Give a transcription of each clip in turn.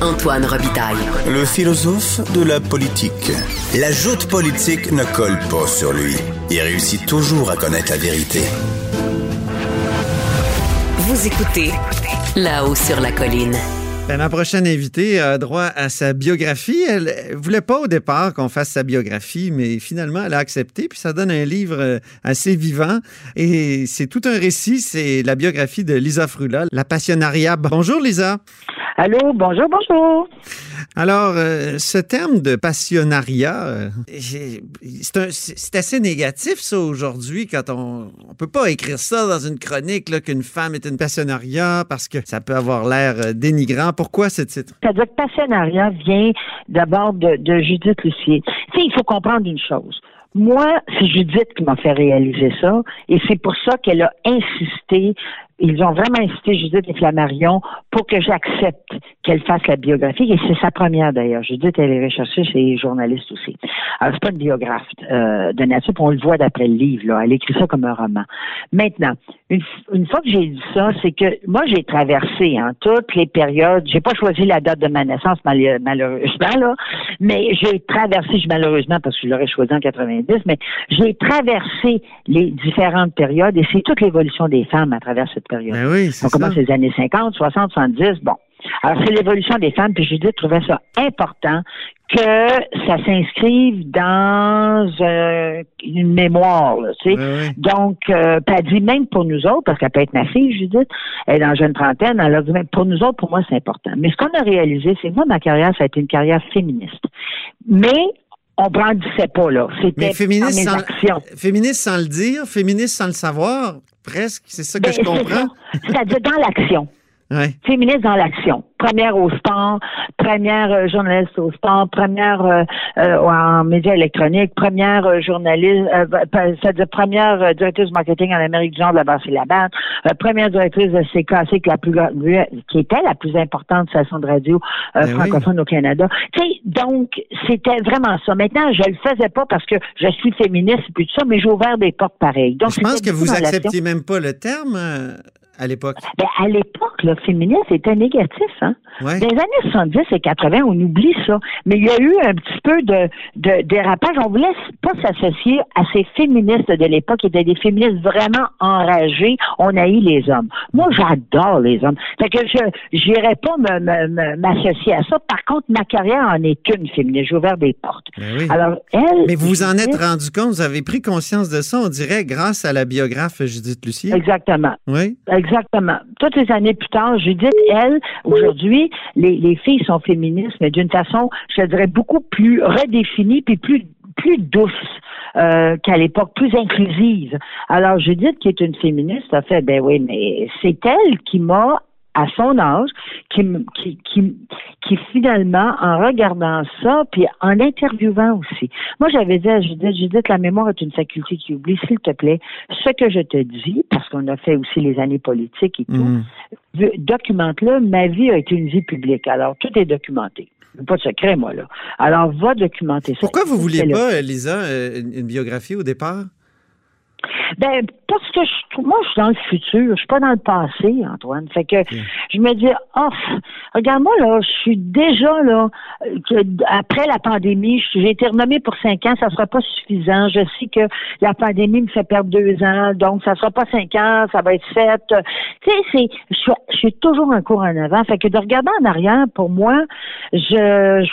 Antoine Robitaille. Le philosophe de la politique. La joute politique ne colle pas sur lui. Il réussit toujours à connaître la vérité. Vous écoutez là-haut sur la colline. Ben, ma prochaine invitée a droit à sa biographie. Elle voulait pas au départ qu'on fasse sa biographie, mais finalement, elle a accepté. Puis ça donne un livre euh, assez vivant. Et c'est tout un récit. C'est la biographie de Lisa Frula, la passionnariat. Bonjour, Lisa. Allô, bonjour, bonjour. Alors, euh, ce terme de passionnariat, euh, c'est assez négatif, ça, aujourd'hui, quand on ne peut pas écrire ça dans une chronique, qu'une femme est une passionnariat, parce que ça peut avoir l'air euh, dénigrant. Pourquoi ce titre? C'est-à-dire que passionnariat vient d'abord de, de Judith Lucier. Tu sais, il faut comprendre une chose. Moi, c'est Judith qui m'a fait réaliser ça, et c'est pour ça qu'elle a insisté ils ont vraiment incité Judith et Flammarion pour que j'accepte qu'elle fasse la biographie. Et c'est sa première d'ailleurs. Judith, elle est recherchée chez journaliste aussi. Alors, c'est pas une biographe euh, de nature, on le voit d'après le livre. Là. Elle écrit ça comme un roman. Maintenant, une, une fois que j'ai dit ça, c'est que moi, j'ai traversé hein, toutes les périodes. J'ai pas choisi la date de ma naissance, malheureusement, là, mais j'ai traversé, malheureusement, parce que je l'aurais choisi en 90, mais j'ai traversé les différentes périodes et c'est toute l'évolution des femmes à travers cette période. Ben oui, On commence les années 50, 60, 70, bon. Alors, c'est l'évolution des femmes, puis Judith trouvait ça important que ça s'inscrive dans euh, une mémoire, tu sais. Ben Donc, euh, elle dit même pour nous autres, parce qu'elle peut être ma fille, Judith, elle est dans la jeune trentaine, elle a dit même pour nous autres, pour moi, c'est important. Mais ce qu'on a réalisé, c'est que moi, ma carrière, ça a été une carrière féministe. Mais on brandissait pas, là. C'était féministe sans, actions. féministe sans le dire, féministe sans le savoir, presque, c'est ça que Ben, je comprends. C'est-à-dire dans l'action. Ouais. féministe dans l'action. Première au sport, première euh, journaliste au sport, première euh, euh, en médias électroniques, première euh, journaliste, euh, c'est-à-dire première directrice marketing en Amérique du Nord de la Basse et la Batte, première directrice de CKC qui, la plus, qui était la plus importante station de radio Ben oui. francophone au Canada. Tu sais, donc c'était vraiment ça. Maintenant, je le faisais pas parce que je suis féministe et puis tout ça, mais j'ai ouvert des portes pareilles. Donc je pense que vous acceptiez même pas le terme à l'époque? Ben, à l'époque, le féminisme était négatif, hein? Ouais. Dans les années 70 et 80, on oublie ça. Mais il y a eu un petit peu de, de dérapage. On voulait pas s'associer à ces féministes de l'époque qui étaient des féministes vraiment enragés. On haït les hommes. Moi, j'adore les hommes. Fait que je j'irais pas m'associer à ça. Par contre, ma carrière en est une féministe. J'ai ouvert des portes. Ben oui. Alors, elle. Mais vous vous en êtes rendu compte, vous avez pris conscience de ça, on dirait, grâce à la biographe Judith Lucier. Exactement. Oui. Exactement. Toutes les années plus tard, Judith, elle, aujourd'hui, les, les filles sont féministes, mais d'une façon, je dirais, beaucoup plus redéfinie puis plus plus douce euh, qu'à l'époque, plus inclusive. Alors, Judith, qui est une féministe, a fait, ben oui, mais c'est elle qui m'a à son âge, qui, qui, qui, qui finalement, en regardant ça, puis en interviewant aussi. Moi, j'avais dit à Judith, Judith, la mémoire est une faculté qui oublie, s'il te plaît, ce que je te dis, parce qu'on a fait aussi les années politiques et tout, v- documente-le, ma vie a été une vie publique. Alors, tout est documenté. Pas de secret, moi, là. Alors, va documenter ça. Pourquoi vous vouliez pas, euh, Lisa, euh, une biographie au départ? Ben, parce que je trouve, moi, je suis dans le futur, je suis pas dans le passé, Antoine. Fait que je me dis, oh, regarde-moi, là, je suis déjà, là, que après la pandémie, j'ai été renommée pour cinq ans, ça sera pas suffisant. Je sais que la pandémie me fait perdre deux ans, donc ça sera pas cinq ans, ça va être sept. Tu sais, c'est, je, suis- je suis toujours un cours en avant. Fait que de regarder en arrière, pour moi, je, je-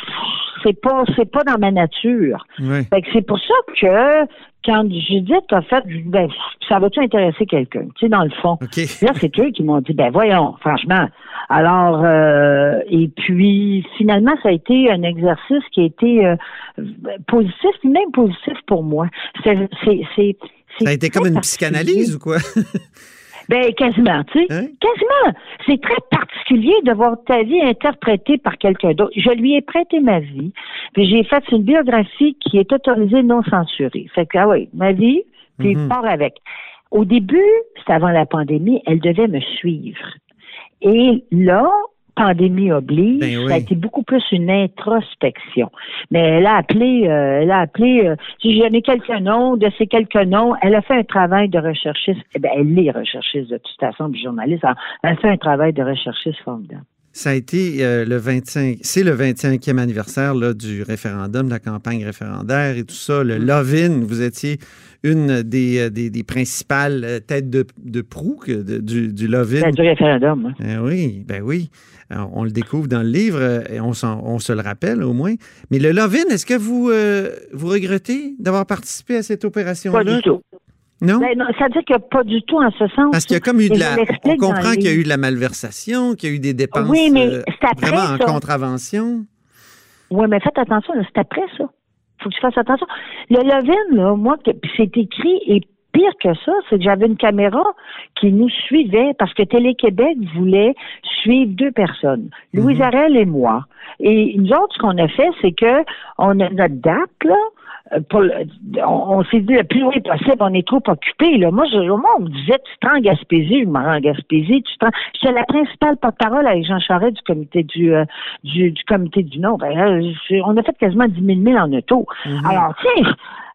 c'est pas, c'est pas dans ma nature. Oui. Fait que c'est pour ça que quand Judith a fait, ben, ça va-tu intéresser quelqu'un? Tu sais, dans le fond. Là, c'est eux qui m'ont dit, ben voyons, franchement. Alors, euh, et puis finalement, ça a été un exercice qui a été euh, positif, même positif pour moi. C'est, c'est, c'est, Ça a été comme une psychanalyse ou quoi? Ben, quasiment, tu sais. Hein? Quasiment. C'est très particulier de voir ta vie interprétée par quelqu'un d'autre. Je lui ai prêté ma vie, puis j'ai fait une biographie qui est autorisée non censurée. Fait que, ah oui, ma vie, puis Mhm. part avec. Au début, c'était avant la pandémie, elle devait me suivre. Et là, pandémie oblige, Ben oui. ça a été beaucoup plus une introspection. Mais elle a appelé, euh, elle a appelé, euh, j'ai donné quelques noms, de ces quelques noms, elle a fait un travail de recherchiste, eh ben, elle est recherchiste de toute façon, puis journaliste, alors, elle a fait un travail de recherchiste formidable. ça a été euh, le 25, c'est le 25e anniversaire là, du référendum, de la campagne référendaire et tout ça. Le Mm. Love-in, vous étiez une des, euh, des, des principales euh, têtes de, de proue de- du, du Love-in. C'est du référendum. hein. Eh oui, ben oui. Alors, on le découvre dans le livre euh, et on, on se le rappelle au moins. Mais le Love-in, est-ce que vous, euh, vous regrettez d'avoir participé à cette Pas opération-là? du tout. Non? Ben, non, ça veut dire que pas du tout en ce sens. Parce qu'il y a comme eu de la. On comprend qu'il y a eu de la malversation, qu'il y a eu des dépenses Oui, mais euh, c'est après vraiment en contravention. Oui, mais faites attention, c'est après ça. Faut que tu fasses attention. Le Levin, là, moi, c'est écrit, et pire que ça, c'est que j'avais une caméra qui nous suivait parce que Télé-Québec voulait suivre deux personnes, Louise Mhm. Arel et moi. Et nous autres, ce qu'on a fait, c'est que on a notre date, là, pour le- on, on s'est dit le plus loin possible, on est trop occupé. Là. Moi, je, moi, on me disait, tu te rends en Gaspésie, je me rends en Gaspésie, tu te rends... J'étais la principale porte-parole avec Jean Charest du comité du, euh, du, du comité du nom. Ben, euh, on a fait quasiment 10 000 milles en auto. Mhm. Alors, sais,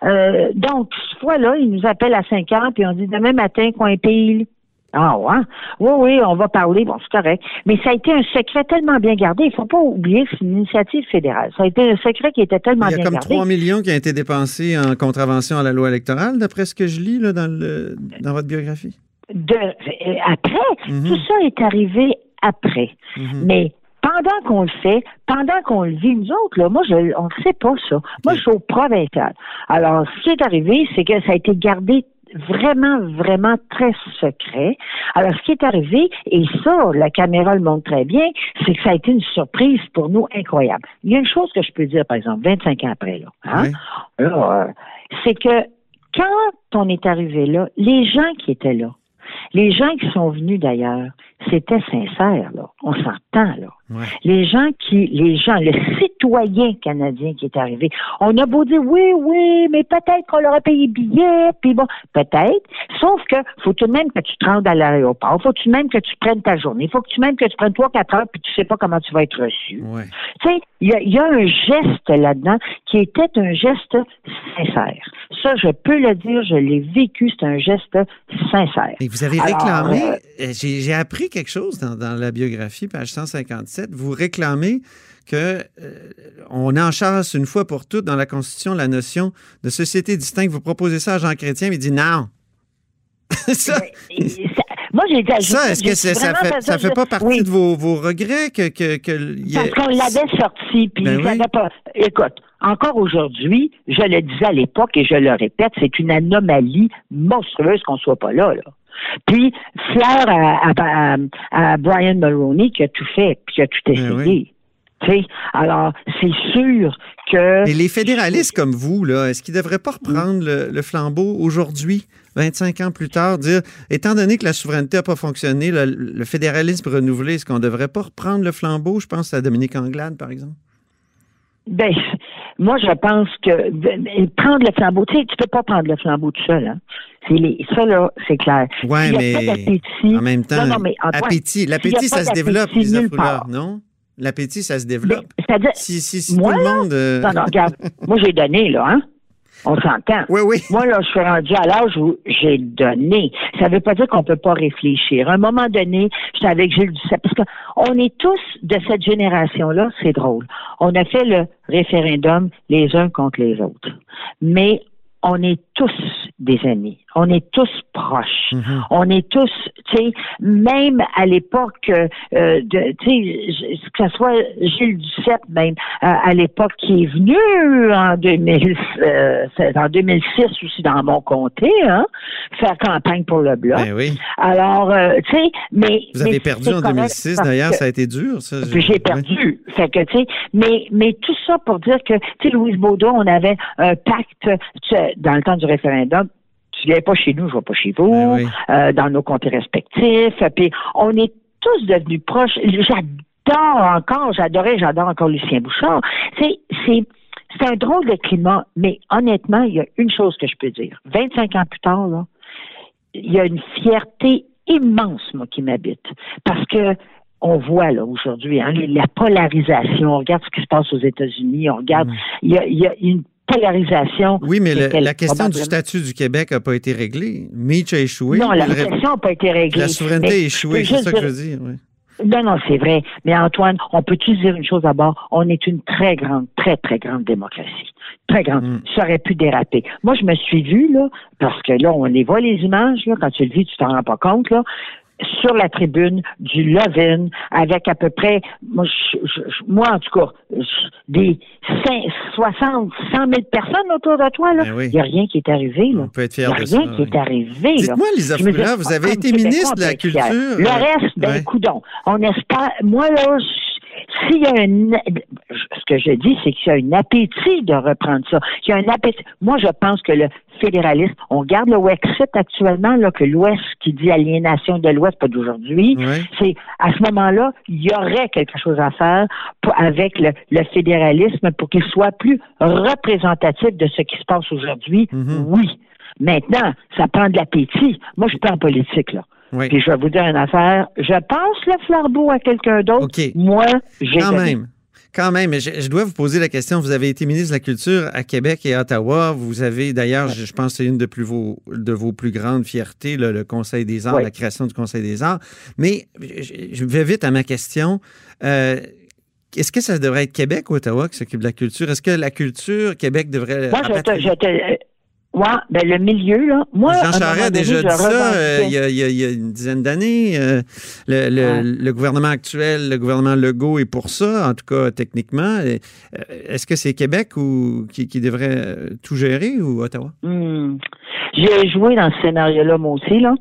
euh, donc, cette fois-là, il nous appelle à 5 heures, puis on dit demain matin, coin pile. Ah ouais? Oui, oui, on va parler, bon, c'est correct. Mais ça a été un secret tellement bien gardé. Il faut pas oublier que c'est une initiative fédérale. Ça a été un secret qui était tellement Il y a bien comme gardé. 3 millions qui ont été dépensés en contravention à la loi électorale, d'après ce que je lis là, dans, le, dans votre biographie. De, euh, après, Mhm. tout ça est arrivé après. Mhm. Mais pendant qu'on le fait, pendant qu'on le vit, nous autres, là, moi, je, on ne sait pas ça. Moi, je suis au provincial. Alors, ce qui est arrivé, c'est que ça a été gardé vraiment, vraiment très secret. Alors, ce qui est arrivé, et ça, la caméra le montre très bien, c'est que ça a été une surprise pour nous incroyable. Il y a une chose que je peux dire, par exemple, 25 ans après, là, hein, euh, c'est que quand on est arrivé là, les gens qui étaient là, les gens qui sont venus d'ailleurs, c'était sincère, là. On s'entend, là. Ouais. Les gens qui, les gens, le citoyen canadien qui est arrivé, on a beau dire oui, oui, mais peut-être qu'on leur a payé billet, puis bon, peut-être. Sauf que faut tout de même que tu te rendes à l'aéroport, faut tout de même que tu prennes ta journée, faut que tu même que tu prennes trois, quatre heures, puis tu sais pas comment tu vas être reçu. Ouais. Tu sais, il y a, il y a un geste là-dedans qui était un geste sincère. Ça, je peux le dire, je l'ai vécu, c'est un geste sincère. Et vous avez réclamé, euh, euh, j'ai j'ai appris quelque chose dans, dans la biographie, page 157. Vous réclamez que euh, on enchasse une fois pour toutes dans la Constitution la notion de société distincte. Vous proposez ça à Jean Chrétien, mais il dit non. ça, Et ça- moi, j'ai dit, ça, est-ce que ça fait, ça fait pas partie oui. de vos, vos regrets que, que, y Parce qu'on l'avait sorti, puis Ben oui. pas. Écoute, encore aujourd'hui, je le disais à l'époque et je le répète, c'est une anomalie monstrueuse qu'on soit pas là, là. Puis, fleur à, à- à- à Brian Mulroney qui a tout fait, puis qui a tout essayé. Oui. Tu sais, alors, c'est sûr que. Et les fédéralistes comme vous, là, est-ce qu'ils ne devraient pas reprendre le, le flambeau aujourd'hui, 25 ans plus tard, dire, étant donné que la souveraineté n'a pas fonctionné, le, le fédéralisme renouvelé, est-ce qu'on ne devrait pas reprendre le flambeau? Je pense à Dominique Anglade, par exemple. Ben, moi, je pense que ben, prendre le flambeau, tu sais, tu peux pas prendre le flambeau tout seul, hein. C'est les, ça, là, c'est clair. Oui, mais en même temps, Non, non, mais Antoine, appétit. s'il y L'appétit, ça se développe, Foulard, part. non? L'appétit, ça se Ben, développe. C'est-à-dire, Si, si, si Moi, tout le là? monde... euh, non, non, regarde, moi, j'ai donné, là, hein? On s'entend. Oui, oui. Moi, là, je suis rendu à l'âge où j'ai donné. Ça veut pas dire qu'on peut pas réfléchir. À un moment donné, j'étais avec Gilles Duceppe, parce qu'on est tous de cette génération-là, c'est drôle. On a fait le référendum les uns contre les autres. Mais on est tous des amis. On est tous proches. Mhm. On est tous, tu sais, même à l'époque euh, de, tu sais, que ce soit Gilles Duceppe même euh, à l'époque qui est venu en 2000, euh, en 2006 aussi dans mon comté, hein, faire campagne pour le bloc. Ben oui. Alors, euh, tu sais, mais Vous avez perdu en correct 2006, parce d'ailleurs, ça a été dur. Ça, j'ai oui. perdu. Fait que, tu sais, mais, mais tout ça pour dire que, tu sais, Louise Baudot, on avait un pacte, tu sais, dans le temps du référendum, tu viens pas chez nous, je vais pas chez vous, Ben oui. euh, dans nos comtés respectifs, puis on est tous devenus proches. J'adore encore, j'adorais, j'adore encore Lucien Bouchard. C'est, c'est, c'est un drôle de climat, mais honnêtement, il y a une chose que je peux dire. 25 ans plus tard, là, il y a une fierté immense, moi, qui m'habite. Parce que on voit là aujourd'hui hein, la polarisation. On regarde ce qui se passe aux États-Unis. On regarde, il y, a, y a une polarisation. Oui, mais le- la question du statut du Québec n'a pas été réglée. Mitch a échoué. non, la ré- question n'a pas été réglée. La souveraineté Mais a échoué, c'est ça que je veux dire. oui. Non, non, c'est vrai. Mais Antoine, on peut-tu dire une chose d'abord? On est une très grande, très, très grande démocratie. Très grande. Mm. Ça aurait pu déraper. Moi, je me suis vu, là, parce que là, on les voit les images, là, quand tu le vis, tu t'en rends pas compte, là sur la tribune du Levin avec à peu près, moi, je- je- moi en tout cas, je- des 5, 60, 100 000 personnes autour de toi. là. Ben oui. Il n'y a rien qui est arrivé. Là. On peut être Il fier n'y a de ça. rien qui oui. est arrivé. Dites-moi, Lisa Froula, vous avez été ministre de la fier. Culture. Le euh, reste, ben, ouais. coudon. On espère, moi, là, je- s'il y a un, ce que je dis, c'est qu'il y a un appétit de reprendre ça. Il y a un appétit. Moi, je pense que le fédéralisme, on garde le Wexit actuellement, là, que l'Ouest qui dit aliénation de l'Ouest, pas d'aujourd'hui. Ouais. C'est, à ce moment-là, il y aurait quelque chose à faire pour- avec le, le fédéralisme pour qu'il soit plus représentatif de ce qui se passe aujourd'hui. Mhm. Oui. Maintenant, ça prend de l'appétit. Moi, je suis pas en politique, là. Oui. Puis je vais vous dire une affaire. Je passe le flambeau à quelqu'un d'autre. Moi, j'ai Quand même. Quand même, je, je dois vous poser la question. Vous avez été ministre de la Culture à Québec et à Ottawa. Vous avez d'ailleurs, je, je pense que c'est une de, plus vos, de vos plus grandes fiertés, là, le Conseil des arts, Oui. la création du Conseil des arts. Mais je, je vais vite à ma question. Euh, est-ce que ça devrait être Québec ou Ottawa qui s'occupe de la culture? Est-ce que la culture, Québec devrait... Moi, je te, rapatrier- je te, ouais, ben le milieu, là. Moi, Jean Charest a déjà dit ça euh, il, y a, il y une dizaine d'années. euh, le, le- Ouais. le gouvernement actuel, le gouvernement Legault est pour ça, en tout cas techniquement. Euh, Est-ce que c'est Québec ou, qui, qui devrait tout gérer ou Ottawa? Hmm. J'ai joué dans ce scénario-là, moi aussi, là.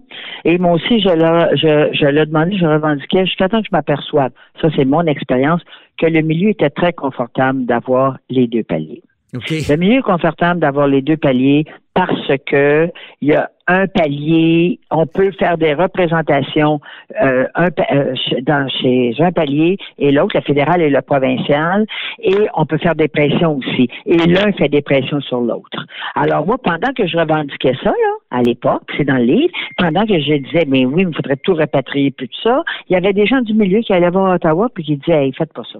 Et moi aussi, je l'ai, je, je demandé, je revendiquais jusqu'à temps que je m'aperçoive, ça c'est mon expérience, que le milieu était très confortable d'avoir les deux paliers. Le milieu est confortable d'avoir les deux paliers parce que il y a un palier, on peut faire des représentations euh, un, euh, dans, chez un palier et l'autre, le fédéral et le provincial, et on peut faire des pressions aussi. Et l'un fait des pressions sur l'autre. Alors moi, pendant que je revendiquais ça, là, à l'époque, c'est dans le livre, pendant que je disais, mais oui, il faudrait tout répatrier, plus de ça, il y avait des gens du milieu qui allaient voir Ottawa puis qui disaient, hey, faites pas ça.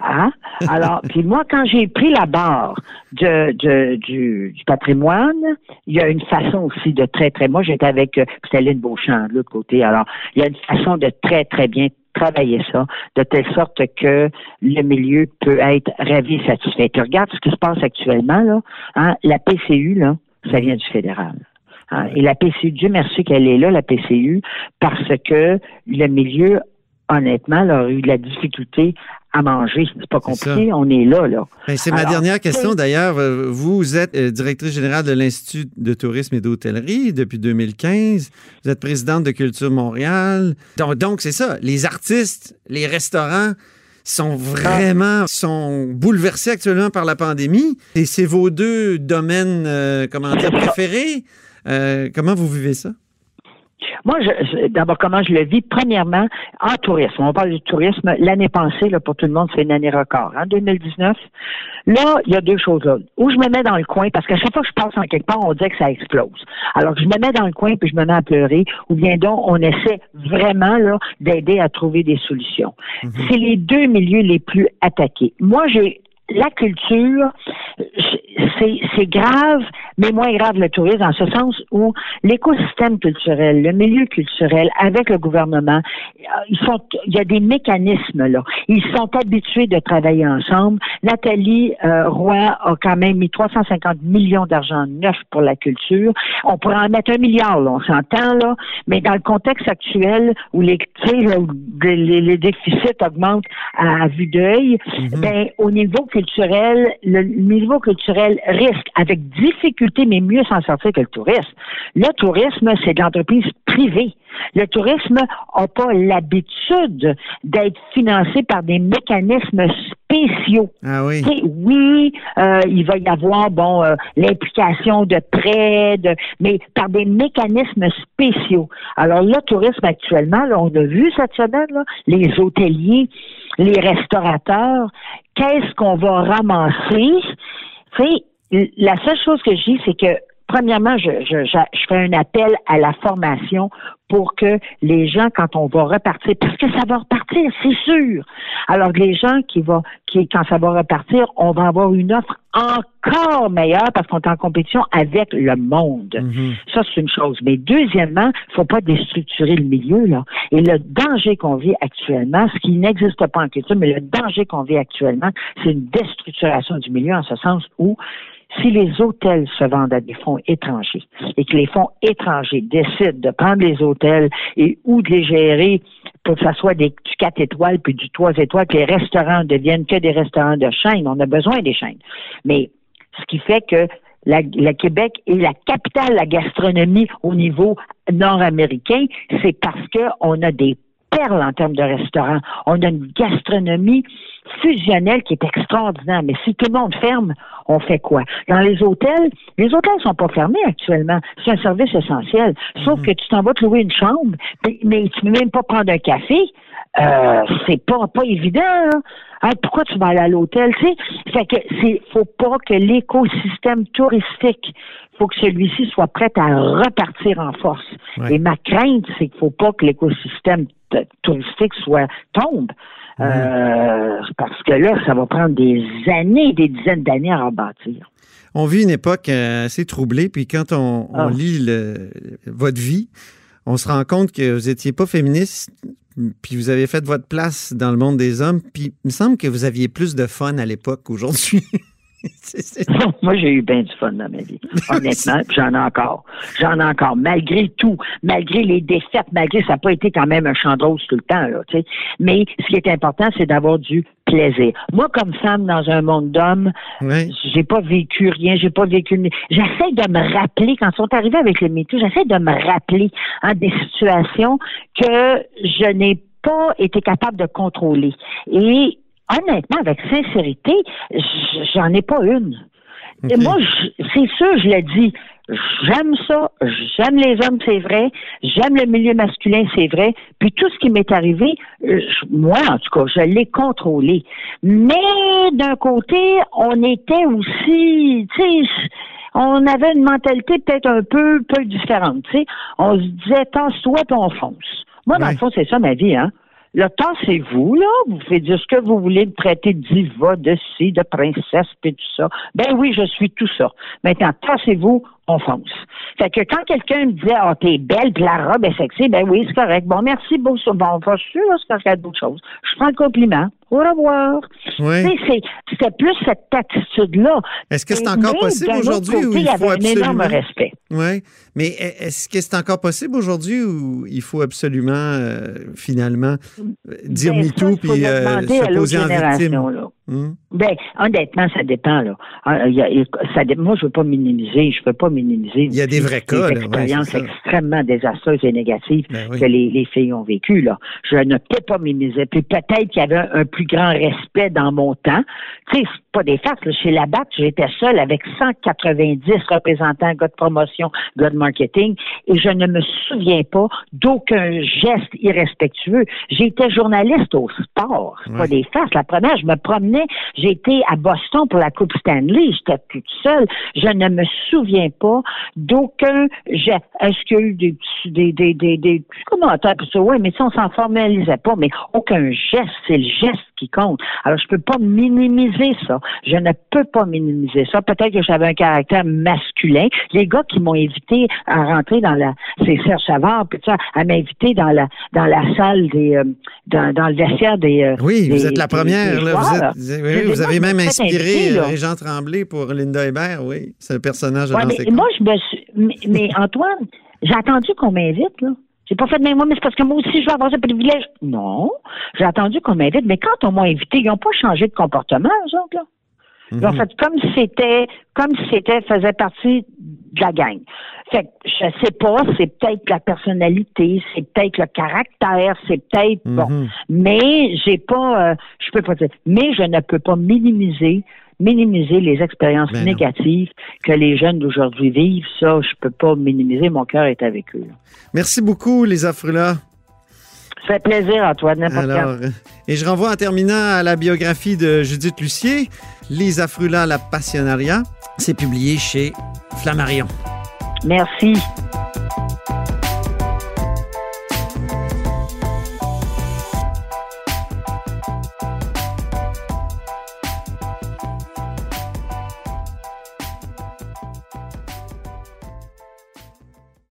Hein? Alors, puis moi, quand j'ai pris la barre du, patrimoine, il y a une façon aussi de très, très. Moi, j'étais avec euh, Staline Beauchamp de l'autre côté. Alors, il y a une façon de très, très bien travailler ça, de telle sorte que le milieu peut être ravi et satisfait. Tu regardes ce qui se passe actuellement, là. Hein? La PCU, là, ça vient du fédéral. Hein? Et la PCU, Dieu merci qu'elle est là, la PCU, parce que le milieu, honnêtement, là, a eu de la difficulté à manger. C'est pas compliqué, on est là, là. Ben, c'est ma dernière question d'ailleurs. Euh, Vous êtes euh, directrice générale de l'Institut de tourisme et d'hôtellerie depuis 2015. Vous êtes présidente de Culture Montréal. Donc, c'est ça. Les artistes, les restaurants sont vraiment sont bouleversés actuellement par la pandémie. Et c'est vos deux domaines, euh, comment dire, préférés. Euh, comment vous vivez ça? Moi, d'abord, comment je le vis? Premièrement, en tourisme. On parle du tourisme. L'année passée, là, pour tout le monde, c'est une année record. En 2019, là, il y a deux choses là. Où je me mets dans le coin, parce qu'à chaque fois que je passe en quelque part, on dit que ça explose. Alors, je me mets dans le coin puis je me mets à pleurer, ou bien donc, on essaie vraiment, là, d'aider à trouver des solutions. C'est les deux milieux les plus attaqués. Moi, j'ai la culture, c'est grave, mais moins grave le tourisme, en ce sens où l'écosystème culturel, le milieu culturel, avec le gouvernement, euh, ils sont, il y a des mécanismes là. Ils sont habitués de travailler ensemble. Nathalie euh, Roy a quand même mis 350 millions d'argent neuf pour la culture. On pourrait en mettre un milliard, là, on s'entend là, mais dans le contexte actuel où les, là, où les, déficits augmentent à, vue d'œil, ben au niveau culturel, le niveau culturel risque avec difficulté, mais mieux s'en sortir que le tourisme. Le tourisme, c'est de l'entreprise privée. Le tourisme n'a pas l'habitude d'être financé par des mécanismes spéciaux. Ah oui. Sais, oui, euh, il va y avoir bon euh, l'implication de prêts, de, mais par des mécanismes spéciaux. Alors le tourisme actuellement, là, on a vu cette semaine, là, les hôteliers, les restaurateurs, qu'est-ce qu'on va ramasser? La seule chose que je dis, c'est que premièrement, je, je, je, fais un appel à la formation pour que les gens, quand on va repartir, parce que ça va repartir, c'est sûr. Alors les gens qui vont, qui, quand ça va repartir, on va avoir une offre encore meilleure parce qu'on est en compétition avec le monde. Mhm. Ça, c'est une chose. Mais deuxièmement, il faut pas déstructurer le milieu, là. Et le danger qu'on vit actuellement, ce qui n'existe pas en culture, mais le danger qu'on vit actuellement, c'est une déstructuration du milieu en ce sens où si les hôtels se vendent à des fonds étrangers et que les fonds étrangers décident de prendre les hôtels et ou de les gérer pour que ça soit des, du 4 étoiles puis du 3 étoiles, que les restaurants deviennent que des restaurants de chaîne, on a besoin des chaînes. Mais ce qui fait que la, la Québec est la capitale de la gastronomie au niveau nord-américain, c'est parce qu'on a des perles en termes de restaurants. On a une gastronomie fusionnelle qui est extraordinaire. Mais si tout le monde ferme, on fait quoi? Dans les hôtels, les hôtels sont pas fermés actuellement. C'est un service essentiel. Sauf que tu t'en vas te louer une chambre, mais tu peux même pas prendre un café. Euh, c'est pas, pas évident. hein. Hein, pourquoi tu vas aller à l'hôtel? Tu sais, fait que c'est, faut pas que l'écosystème touristique, faut que celui-ci soit prêt à repartir en force. Ouais. Et ma crainte, c'est qu'il faut pas que l'écosystème touristique soit tombe. Euh, parce que là, ça va prendre des années, des dizaines d'années à rebâtir. On vit une époque euh, assez troublée, puis quand on, on Ah. lit le- votre vie, on se rend compte que vous n'étiez pas féministe, puis vous avez fait votre place dans le monde des hommes, puis il me semble que vous aviez plus de fun à l'époque qu'aujourd'hui. Moi, j'ai eu bien du fun dans ma vie. Honnêtement, j'en ai encore. J'en ai encore. Malgré tout, malgré les défaites, malgré ça n'a pas été quand même un champ de rose tout le temps, là, tu sais. Mais ce qui est important, c'est d'avoir du plaisir. Moi, comme femme dans un monde d'hommes, Ouais. j'ai pas vécu rien, j'ai pas vécu. J'essaie de me rappeler quand ils sont arrivés avec le MeToo, j'essaie de me rappeler hein, des situations que je n'ai pas été capable de contrôler. Et honnêtement, avec sincérité, j'en ai pas une. Et moi, c'est sûr, je l'ai dit. J'aime ça, j'aime les hommes, c'est vrai. J'aime le milieu masculin, c'est vrai. Puis tout ce qui m'est arrivé, euh, moi, en tout cas, je l'ai contrôlé. Mais d'un côté, on était aussi, tu sais, on avait une mentalité peut-être un peu, peu différente. Tu sais, on se disait, tasse-toi, puis on fonce. Moi, dans Ouais. le fond, c'est ça ma vie, hein. Le temps, c'est vous, là. Vous faites dire ce que vous voulez, me de diva, de ci, de princesse, puis tout ça. Ben oui, je suis tout ça. Maintenant, tassez-vous, on fonce. Fait que quand quelqu'un me disait, ah, t'es belle, puis la robe est sexy, ben oui, c'est correct. Bon, merci, beau, ça. Bon, pas sûr, là, c'est correct, d'autres choses. Je prends le compliment. Au revoir. Sais, c'est- c'était plus cette attitude-là. Est-ce que c'est encore possible aujourd'hui ou il faut avait un énorme absolument... respect. Oui, mais est-ce que c'est encore possible aujourd'hui ou il faut absolument, euh, finalement, dire MeToo puis euh, se poser en victime? là. Hum? Ben, honnêtement, ça dépend, là. Ah, ça moi, je veux pas minimiser, je veux pas minimiser. Il y a des vrais cas, Des expériences extrêmement désastreuses et négatives Ben oui. que les, les filles ont vécues, là. Je ne peux pas minimiser. Puis peut-être qu'il y avait un, un plus grand respect dans mon temps. Tu sais, pas des farces, là. Chez la BAC, j'étais seule avec 190 représentants, gars de promotion, gars de marketing, et je ne me souviens pas d'aucun geste irrespectueux. J'étais journaliste au sport. C'est Ouais. pas des farces. La première, je me promenais, j'étais à Boston pour la Coupe Stanley, j'étais toute seule. Je ne me souviens pas d'aucun geste. Est-ce qu'il y a eu des, petits- des, des, des, des petits commentaires pour ça? Oui, mais ça, on s'en formalisait pas, mais aucun geste, c'est le geste qui compte. Alors, je peux pas minimiser ça. Je ne peux pas minimiser ça. Peut-être que j'avais un caractère masculin. Les gars qui m'ont invité à rentrer dans la, c'est Serge Savard, puis ça, à m'inviter dans la, dans la salle des, euh, dans, dans le vestiaire des, euh, Oui, vous êtes la première. là. Vous, êtes- vous avez- vous même inspiré inviter, euh, là. Régent Tremblay pour Linda Hébert, oui. C'est un personnage de Ouais, mais moi, je me suis. Mais, mais Antoine, j'ai attendu qu'on m'invite, là. J'ai pas fait de même, moi, mais c'est parce que moi aussi, je veux avoir ce privilège. Non. J'ai attendu qu'on m'invite, mais quand on m'a invité, ils n'ont pas changé de comportement, eux autres, là. Ils ont Mhm. fait comme si c'était, comme si c'était, faisait partie de la gang. Fait que, je sais pas, c'est peut-être la personnalité, c'est peut-être le caractère, c'est peut-être, bon. Mhm. Mais j'ai pas, euh, je peux pas dire, mais je ne peux pas minimiser, minimiser les expériences Ben non. négatives que les jeunes d'aujourd'hui vivent. Ça, je peux pas minimiser. Mon cœur est avec eux. Merci beaucoup, Lisa Frula. Ça fait plaisir, Antoine, n'importe quand. Alors, euh, et je renvoie en terminant à la biographie de Judith Lucier, Lisa Frula, La Passionnaria. C'est publié chez Flammarion. Merci.